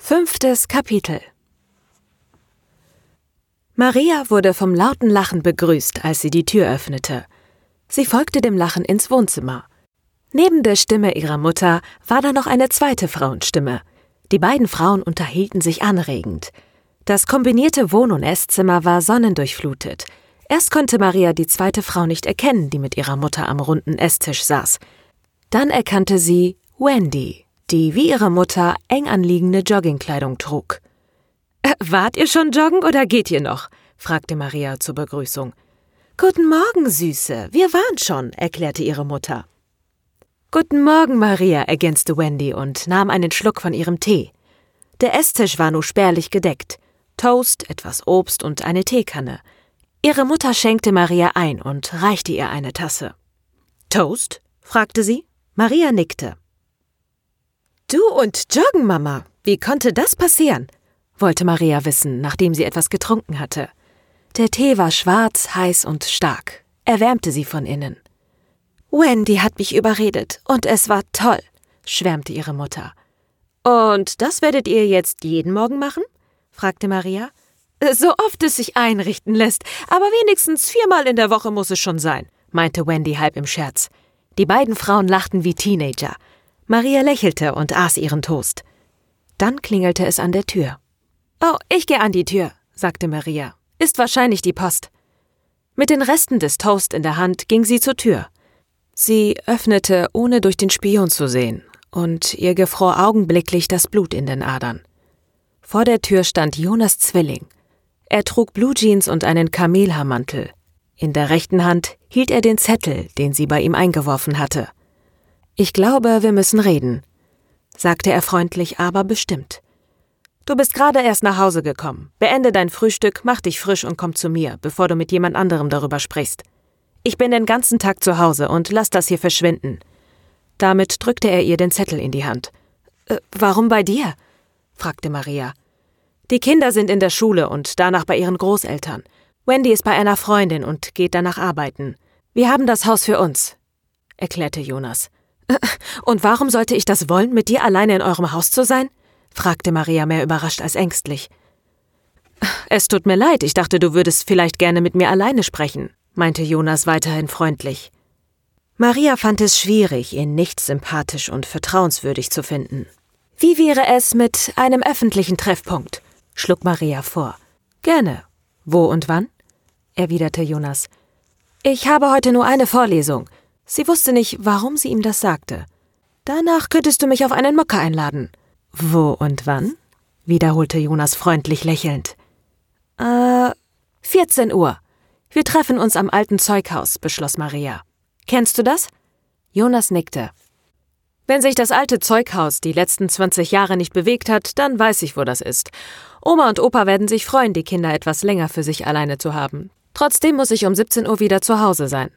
Fünftes Kapitel Maria wurde vom lauten Lachen begrüßt, als sie die Tür öffnete. Sie folgte dem Lachen ins Wohnzimmer. Neben der Stimme ihrer Mutter war da noch eine zweite Frauenstimme. Die beiden Frauen unterhielten sich anregend. Das kombinierte Wohn- und Esszimmer war sonnendurchflutet. Erst konnte Maria die zweite Frau nicht erkennen, die mit ihrer Mutter am runden Esstisch saß. Dann erkannte sie Wendy, die wie ihre Mutter eng anliegende Joggingkleidung trug. Äh, wart ihr schon joggen oder geht ihr noch? fragte Maria zur Begrüßung. Guten Morgen, Süße, wir waren schon, erklärte ihre Mutter. Guten Morgen, Maria, ergänzte Wendy und nahm einen Schluck von ihrem Tee. Der Esstisch war nur spärlich gedeckt. Toast, etwas Obst und eine Teekanne. Ihre Mutter schenkte Maria ein und reichte ihr eine Tasse. Toast? fragte sie. Maria nickte. Du und Joggen, Mama. Wie konnte das passieren? wollte Maria wissen, nachdem sie etwas getrunken hatte. Der Tee war schwarz, heiß und stark. Er wärmte sie von innen. Wendy hat mich überredet und es war toll, schwärmte ihre Mutter. Und das werdet ihr jetzt jeden Morgen machen? fragte Maria. So oft es sich einrichten lässt, aber wenigstens viermal in der Woche muss es schon sein, meinte Wendy halb im Scherz. Die beiden Frauen lachten wie Teenager. Maria lächelte und aß ihren Toast. Dann klingelte es an der Tür. Oh, ich gehe an die Tür, sagte Maria. Ist wahrscheinlich die Post. Mit den Resten des Toast in der Hand ging sie zur Tür. Sie öffnete, ohne durch den Spion zu sehen, und ihr gefror augenblicklich das Blut in den Adern. Vor der Tür stand Jonas Zwilling. Er trug Blue Jeans und einen Kamelhaarmantel. In der rechten Hand hielt er den Zettel, den sie bei ihm eingeworfen hatte. Ich glaube, wir müssen reden, sagte er freundlich, aber bestimmt. Du bist gerade erst nach Hause gekommen. Beende dein Frühstück, mach dich frisch und komm zu mir, bevor du mit jemand anderem darüber sprichst. Ich bin den ganzen Tag zu Hause und lass das hier verschwinden. Damit drückte er ihr den Zettel in die Hand. Äh, warum bei dir? fragte Maria. Die Kinder sind in der Schule und danach bei ihren Großeltern. Wendy ist bei einer Freundin und geht danach arbeiten. Wir haben das Haus für uns, erklärte Jonas. Und warum sollte ich das wollen, mit dir alleine in eurem Haus zu sein? fragte Maria mehr überrascht als ängstlich. Es tut mir leid, ich dachte, du würdest vielleicht gerne mit mir alleine sprechen meinte Jonas weiterhin freundlich. Maria fand es schwierig, ihn nicht sympathisch und vertrauenswürdig zu finden. Wie wäre es mit einem öffentlichen Treffpunkt? schlug Maria vor. Gerne. Wo und wann? erwiderte Jonas. Ich habe heute nur eine Vorlesung. Sie wusste nicht, warum sie ihm das sagte. Danach könntest du mich auf einen Mokka einladen. Wo und wann? wiederholte Jonas freundlich lächelnd. Äh, 14 Uhr. Wir treffen uns am alten Zeughaus, beschloss Maria. Kennst du das? Jonas nickte. Wenn sich das alte Zeughaus die letzten 20 Jahre nicht bewegt hat, dann weiß ich, wo das ist. Oma und Opa werden sich freuen, die Kinder etwas länger für sich alleine zu haben. Trotzdem muss ich um 17 Uhr wieder zu Hause sein.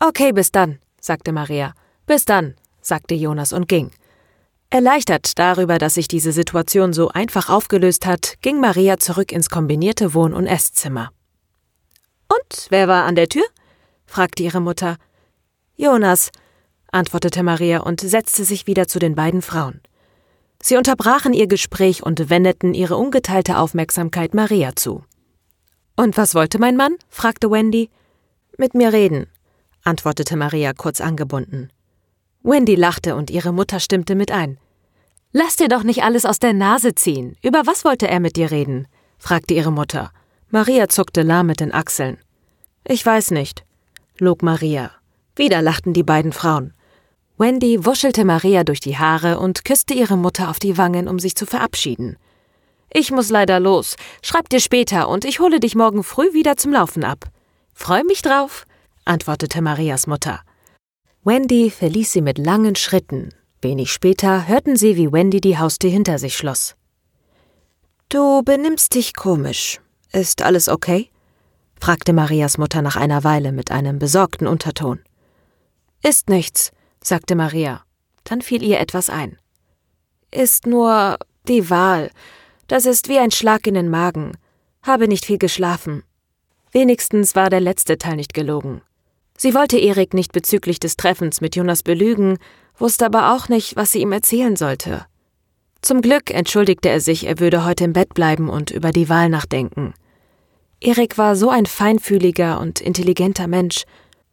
Okay, bis dann, sagte Maria. Bis dann, sagte Jonas und ging. Erleichtert darüber, dass sich diese Situation so einfach aufgelöst hat, ging Maria zurück ins kombinierte Wohn- und Esszimmer. Und wer war an der Tür? fragte ihre Mutter. Jonas, antwortete Maria und setzte sich wieder zu den beiden Frauen. Sie unterbrachen ihr Gespräch und wendeten ihre ungeteilte Aufmerksamkeit Maria zu. Und was wollte mein Mann? fragte Wendy. Mit mir reden, antwortete Maria kurz angebunden. Wendy lachte und ihre Mutter stimmte mit ein. Lass dir doch nicht alles aus der Nase ziehen. Über was wollte er mit dir reden? fragte ihre Mutter. Maria zuckte lahm mit den Achseln. Ich weiß nicht, log Maria. Wieder lachten die beiden Frauen. Wendy wuschelte Maria durch die Haare und küsste ihre Mutter auf die Wangen, um sich zu verabschieden. Ich muss leider los. Schreib dir später und ich hole dich morgen früh wieder zum Laufen ab. Freu mich drauf, antwortete Marias Mutter. Wendy verließ sie mit langen Schritten. Wenig später hörten sie, wie Wendy die Haustür hinter sich schloss. Du benimmst dich komisch, ist alles okay? fragte Marias Mutter nach einer Weile mit einem besorgten Unterton. Ist nichts, sagte Maria. Dann fiel ihr etwas ein. Ist nur die Wahl. Das ist wie ein Schlag in den Magen. Habe nicht viel geschlafen. Wenigstens war der letzte Teil nicht gelogen. Sie wollte Erik nicht bezüglich des Treffens mit Jonas belügen, wusste aber auch nicht, was sie ihm erzählen sollte. Zum Glück entschuldigte er sich, er würde heute im Bett bleiben und über die Wahl nachdenken. Erik war so ein feinfühliger und intelligenter Mensch,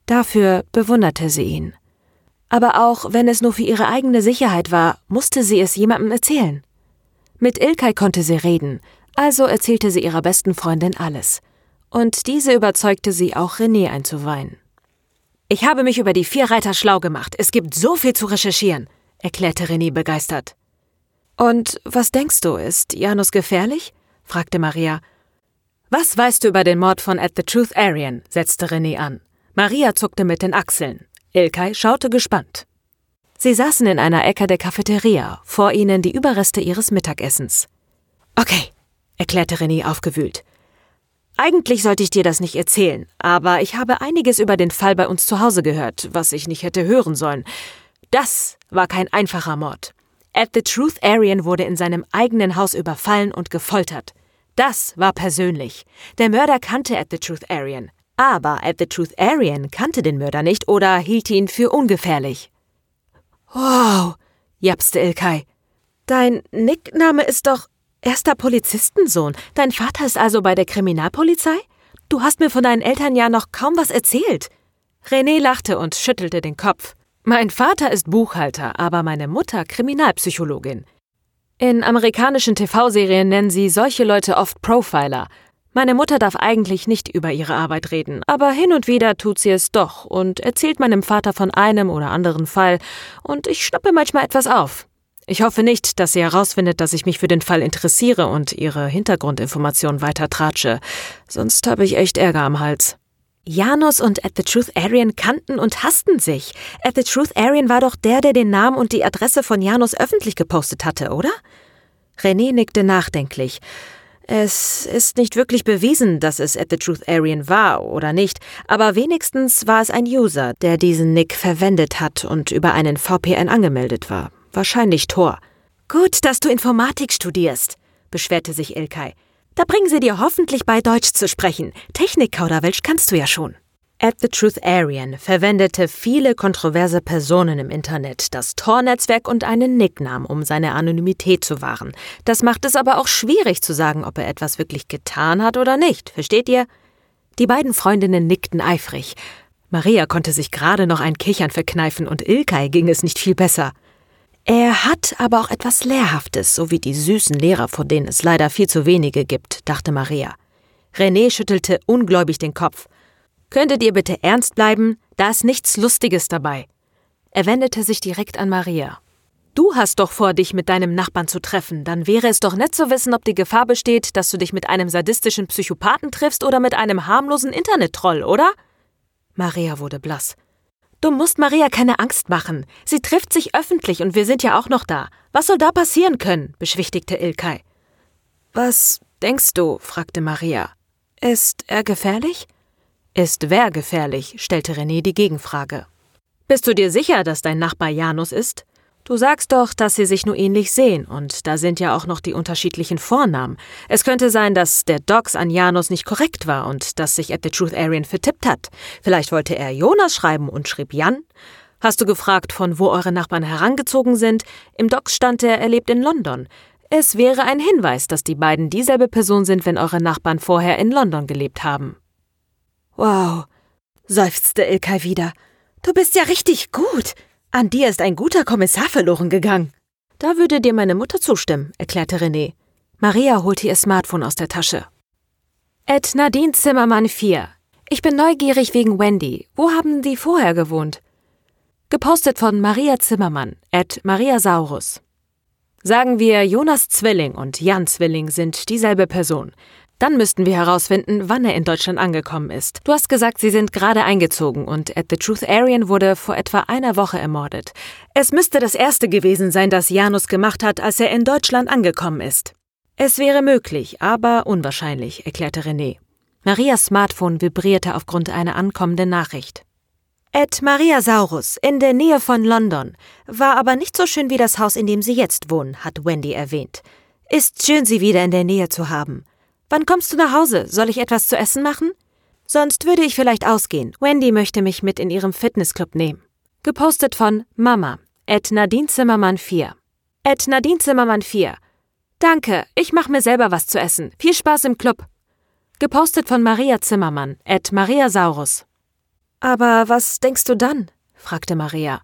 dafür bewunderte sie ihn. Aber auch wenn es nur für ihre eigene Sicherheit war, musste sie es jemandem erzählen. Mit Ilkay konnte sie reden, also erzählte sie ihrer besten Freundin alles. Und diese überzeugte sie auch René einzuweihen. Ich habe mich über die vier Reiter schlau gemacht. Es gibt so viel zu recherchieren, erklärte René begeistert. Und was denkst du, ist Janus gefährlich? fragte Maria. Was weißt du über den Mord von At the Truth Aryan? setzte René an. Maria zuckte mit den Achseln. Ilkay schaute gespannt. Sie saßen in einer Ecke der Cafeteria, vor ihnen die Überreste ihres Mittagessens. Okay, erklärte René aufgewühlt. Eigentlich sollte ich dir das nicht erzählen, aber ich habe einiges über den Fall bei uns zu Hause gehört, was ich nicht hätte hören sollen. Das war kein einfacher Mord. At the Truth Aryan wurde in seinem eigenen Haus überfallen und gefoltert. Das war persönlich. Der Mörder kannte At the Truth Aryan. Aber At the Truth Aryan kannte den Mörder nicht oder hielt ihn für ungefährlich. Wow, japste Ilkay. Dein Nickname ist doch Erster Polizistensohn. Dein Vater ist also bei der Kriminalpolizei? Du hast mir von deinen Eltern ja noch kaum was erzählt. René lachte und schüttelte den Kopf. Mein Vater ist Buchhalter, aber meine Mutter Kriminalpsychologin. In amerikanischen TV-Serien nennen sie solche Leute oft Profiler. Meine Mutter darf eigentlich nicht über ihre Arbeit reden, aber hin und wieder tut sie es doch und erzählt meinem Vater von einem oder anderen Fall, und ich schnappe manchmal etwas auf. Ich hoffe nicht, dass sie herausfindet, dass ich mich für den Fall interessiere und ihre Hintergrundinformationen weiter tratsche. Sonst habe ich echt Ärger am Hals. Janus und At the Truth Aryan kannten und hassten sich. At the Truth Aryan war doch der, der den Namen und die Adresse von Janus öffentlich gepostet hatte, oder? René nickte nachdenklich. Es ist nicht wirklich bewiesen, dass es At the Truth Aryan war oder nicht, aber wenigstens war es ein User, der diesen Nick verwendet hat und über einen VPN angemeldet war. Wahrscheinlich Tor. Gut, dass du Informatik studierst, beschwerte sich Ilkay. Da bringen sie dir hoffentlich bei, Deutsch zu sprechen. Technik-Kauderwelsch kannst du ja schon. At the Truth Aryan verwendete viele kontroverse Personen im Internet das Tor-Netzwerk und einen Nicknamen, um seine Anonymität zu wahren. Das macht es aber auch schwierig zu sagen, ob er etwas wirklich getan hat oder nicht. Versteht ihr? Die beiden Freundinnen nickten eifrig. Maria konnte sich gerade noch ein Kichern verkneifen und Ilkay ging es nicht viel besser. Er hat aber auch etwas Lehrhaftes, so wie die süßen Lehrer, von denen es leider viel zu wenige gibt, dachte Maria. René schüttelte ungläubig den Kopf. Könntet ihr bitte ernst bleiben? Da ist nichts Lustiges dabei. Er wendete sich direkt an Maria. Du hast doch vor, dich mit deinem Nachbarn zu treffen. Dann wäre es doch nett zu wissen, ob die Gefahr besteht, dass du dich mit einem sadistischen Psychopathen triffst oder mit einem harmlosen Internet-Troll, oder? Maria wurde blass. Du musst Maria keine Angst machen. Sie trifft sich öffentlich und wir sind ja auch noch da. Was soll da passieren können? beschwichtigte Ilkay. Was denkst du? fragte Maria. Ist er gefährlich? Ist wer gefährlich? stellte René die Gegenfrage. Bist du dir sicher, dass dein Nachbar Janus ist? Du sagst doch, dass sie sich nur ähnlich sehen, und da sind ja auch noch die unterschiedlichen Vornamen. Es könnte sein, dass der Docs an Janus nicht korrekt war und dass sich At the Truth Arian vertippt hat. Vielleicht wollte er Jonas schreiben und schrieb Jan. Hast du gefragt, von wo eure Nachbarn herangezogen sind? Im Docs stand er, er lebt in London. Es wäre ein Hinweis, dass die beiden dieselbe Person sind, wenn eure Nachbarn vorher in London gelebt haben. Wow, seufzte Ilkay wieder. Du bist ja richtig gut. An dir ist ein guter Kommissar verloren gegangen. Da würde dir meine Mutter zustimmen, erklärte René. Maria holte ihr Smartphone aus der Tasche. Ed Nadine Zimmermann 4. Ich bin neugierig wegen Wendy. Wo haben die vorher gewohnt? Gepostet von Maria Zimmermann, Ed Maria Saurus. Sagen wir, Jonas Zwilling und Jan Zwilling sind dieselbe Person. Dann müssten wir herausfinden, wann er in Deutschland angekommen ist. Du hast gesagt, sie sind gerade eingezogen und At the Truth Aryan wurde vor etwa einer Woche ermordet. Es müsste das erste gewesen sein, das Janus gemacht hat, als er in Deutschland angekommen ist. Es wäre möglich, aber unwahrscheinlich, erklärte René. Marias Smartphone vibrierte aufgrund einer ankommenden Nachricht. Ed Maria Saurus, in der Nähe von London. War aber nicht so schön wie das Haus, in dem Sie jetzt wohnen, hat Wendy erwähnt. Ist schön, Sie wieder in der Nähe zu haben. Wann kommst du nach Hause? Soll ich etwas zu essen machen? Sonst würde ich vielleicht ausgehen. Wendy möchte mich mit in ihrem Fitnessclub nehmen. Gepostet von Mama, at Nadine Zimmermann 4. Ed Nadine Zimmermann 4. Danke, ich mach mir selber was zu essen. Viel Spaß im Club. Gepostet von Maria Zimmermann, Ed Maria Saurus. Aber was denkst du dann? fragte Maria.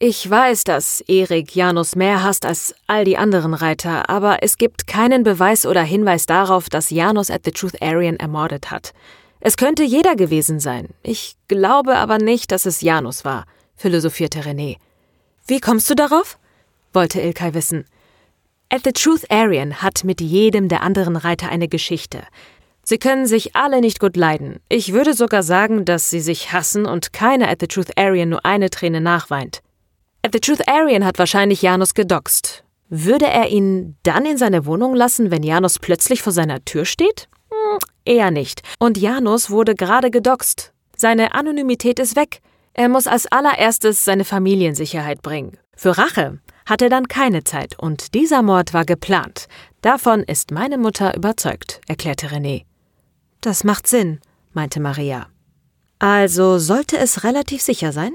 Ich weiß, dass Erik Janus mehr hasst als all die anderen Reiter, aber es gibt keinen Beweis oder Hinweis darauf, dass Janus at the Truth Aryan ermordet hat. Es könnte jeder gewesen sein. Ich glaube aber nicht, dass es Janus war, philosophierte René. Wie kommst du darauf? wollte Ilkay wissen. At the Truth Aryan hat mit jedem der anderen Reiter eine Geschichte. Sie können sich alle nicht gut leiden. Ich würde sogar sagen, dass sie sich hassen und keiner at the Truth Aryan nur eine Träne nachweint. At the Truth Aryan hat wahrscheinlich Janus gedoxt. Würde er ihn dann in seine Wohnung lassen, wenn Janus plötzlich vor seiner Tür steht? Hm, eher nicht. Und Janus wurde gerade gedoxt. Seine Anonymität ist weg. Er muss als allererstes seine Familiensicherheit bringen. Für Rache hat er dann keine Zeit und dieser Mord war geplant. Davon ist meine Mutter überzeugt, erklärte René. Das macht Sinn, meinte Maria. Also sollte es relativ sicher sein?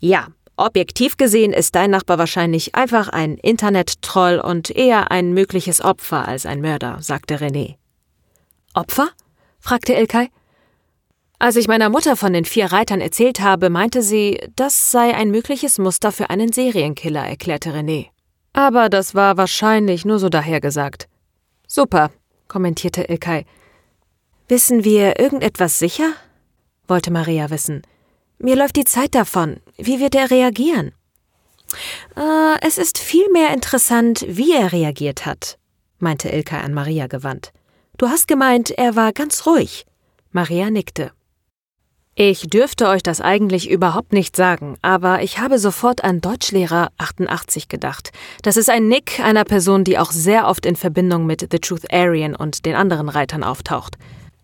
Ja, Objektiv gesehen ist dein Nachbar wahrscheinlich einfach ein Internet-Troll und eher ein mögliches Opfer als ein Mörder, sagte René. Opfer? fragte Ilkay. Als ich meiner Mutter von den vier Reitern erzählt habe, meinte sie, das sei ein mögliches Muster für einen Serienkiller, erklärte René. Aber das war wahrscheinlich nur so dahergesagt. Super, kommentierte Ilkay. Wissen wir irgendetwas sicher? wollte Maria wissen. Mir läuft die Zeit davon. Wie wird er reagieren? Äh, es ist vielmehr interessant, wie er reagiert hat, meinte Ilka an Maria gewandt. Du hast gemeint, er war ganz ruhig. Maria nickte. Ich dürfte euch das eigentlich überhaupt nicht sagen, aber ich habe sofort an Deutschlehrer 88 gedacht. Das ist ein Nick einer Person, die auch sehr oft in Verbindung mit The Truth Aryan und den anderen Reitern auftaucht.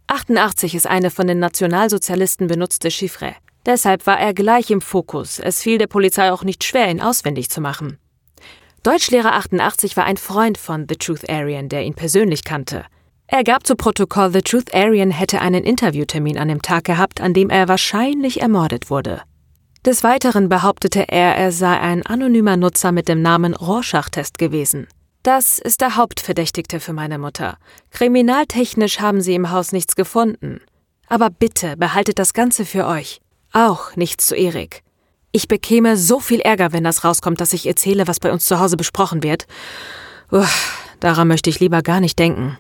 88 ist eine von den Nationalsozialisten benutzte Chiffre. Deshalb war er gleich im Fokus. Es fiel der Polizei auch nicht schwer, ihn auswendig zu machen. Deutschlehrer 88 war ein Freund von The Truth Aryan, der ihn persönlich kannte. Er gab zu Protokoll, The Truth Aryan hätte einen Interviewtermin an dem Tag gehabt, an dem er wahrscheinlich ermordet wurde. Des Weiteren behauptete er, er sei ein anonymer Nutzer mit dem Namen Rorschach-Test gewesen. Das ist der Hauptverdächtigte für meine Mutter. Kriminaltechnisch haben sie im Haus nichts gefunden. Aber bitte behaltet das Ganze für euch. Auch nichts zu Erik. Ich bekäme so viel Ärger, wenn das rauskommt, dass ich erzähle, was bei uns zu Hause besprochen wird. Uff, daran möchte ich lieber gar nicht denken.